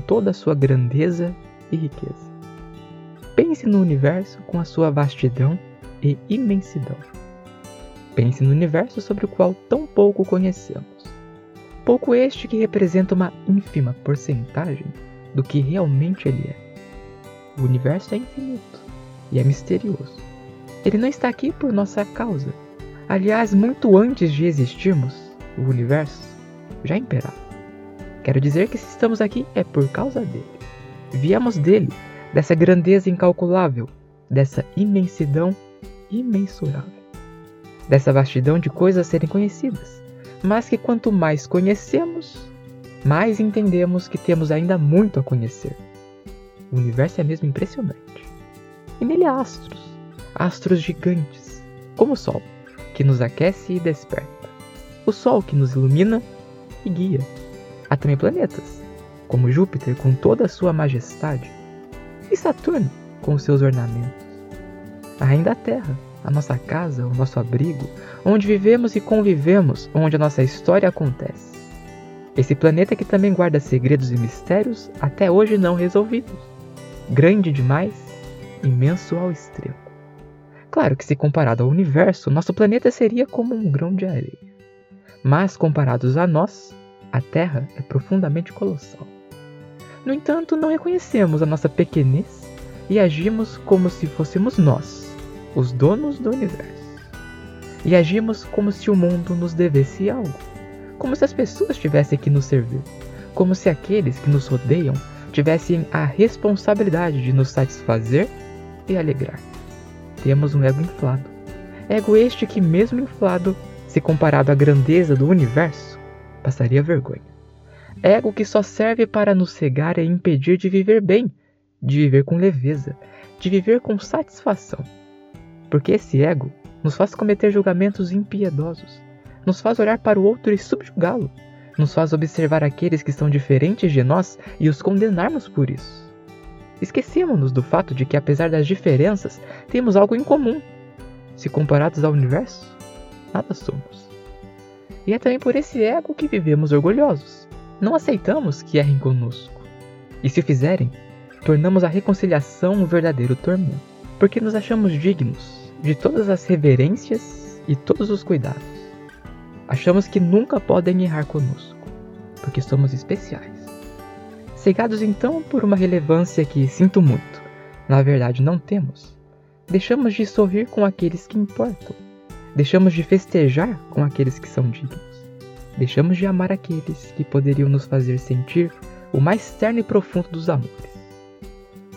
toda a sua grandeza e riqueza. Pense no universo com a sua vastidão e imensidão. Pense no universo sobre o qual tão pouco conhecemos. Pouco este que representa uma ínfima porcentagem do que realmente ele é. O universo é infinito e é misterioso. Ele não está aqui por nossa causa. Aliás, muito antes de existirmos, o universo já imperava. Quero dizer que se estamos aqui é por causa dele. Viemos dele, dessa grandeza incalculável, dessa imensidão imensurável, dessa vastidão de coisas a serem conhecidas, mas que quanto mais conhecemos, mais entendemos que temos ainda muito a conhecer. O universo é mesmo impressionante. E nele há astros, astros gigantes, como o Sol, que nos aquece e desperta. O Sol que nos ilumina e guia. Também planetas, como Júpiter com toda a sua majestade, e Saturno com seus ornamentos. Ainda a Terra, a nossa casa, o nosso abrigo, onde vivemos e convivemos, onde a nossa história acontece. Esse planeta que também guarda segredos e mistérios até hoje não resolvidos. Grande demais, imenso ao extremo. Claro que se comparado ao universo, nosso planeta seria como um grão de areia. Mas comparados a nós, a Terra é profundamente colossal. No entanto, não reconhecemos a nossa pequenez e agimos como se fôssemos nós, os donos do universo. E agimos como se o mundo nos devesse algo como se as pessoas tivessem que nos servir, como se aqueles que nos rodeiam tivessem a responsabilidade de nos satisfazer e alegrar. Temos um ego inflado. Ego este que, mesmo inflado, se comparado à grandeza do universo, passaria vergonha. Ego que só serve para nos cegar e impedir de viver bem, de viver com leveza, de viver com satisfação. Porque esse ego nos faz cometer julgamentos impiedosos, nos faz olhar para o outro e subjugá-lo, nos faz observar aqueles que são diferentes de nós e os condenarmos por isso. Esquecemos-nos do fato de que, apesar das diferenças, temos algo em comum. Se comparados ao universo, nada somos. E é também por esse ego que vivemos orgulhosos. Não aceitamos que errem conosco. E se fizerem, tornamos a reconciliação um verdadeiro tormento, porque nos achamos dignos de todas as reverências e todos os cuidados. Achamos que nunca podem errar conosco, porque somos especiais. Cegados então por uma relevância que, sinto muito, na verdade não temos, deixamos de sorrir com aqueles que importam, deixamos de festejar com aqueles que são dignos, deixamos de amar aqueles que poderiam nos fazer sentir o mais terno e profundo dos amores.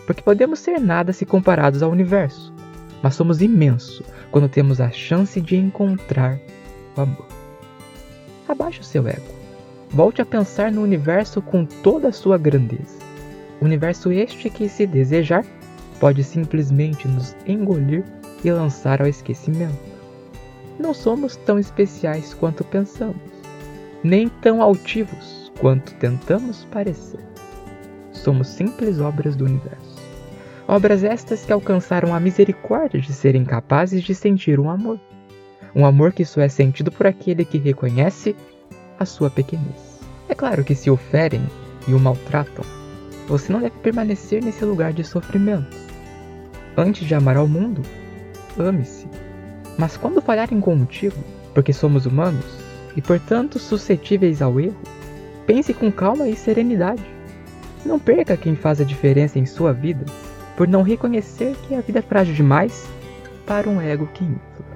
Porque podemos ser nada se comparados ao universo, mas somos imenso quando temos a chance de encontrar o amor. Abaixe o seu ego. Volte a pensar no universo com toda a sua grandeza. Universo este que, se desejar, pode simplesmente nos engolir e lançar ao esquecimento. Não somos tão especiais quanto pensamos, nem tão altivos quanto tentamos parecer. Somos simples obras do universo. Obras estas que alcançaram a misericórdia de serem capazes de sentir um amor. Um amor que só é sentido por aquele que reconhece a sua pequenez. É claro que se o ferem e o maltratam, você não deve permanecer nesse lugar de sofrimento. Antes de amar ao mundo, ame-se. Mas quando falharem contigo, porque somos humanos e portanto suscetíveis ao erro, pense com calma e serenidade. Não perca quem faz a diferença em sua vida por não reconhecer que a vida é frágil demais para um ego que infla.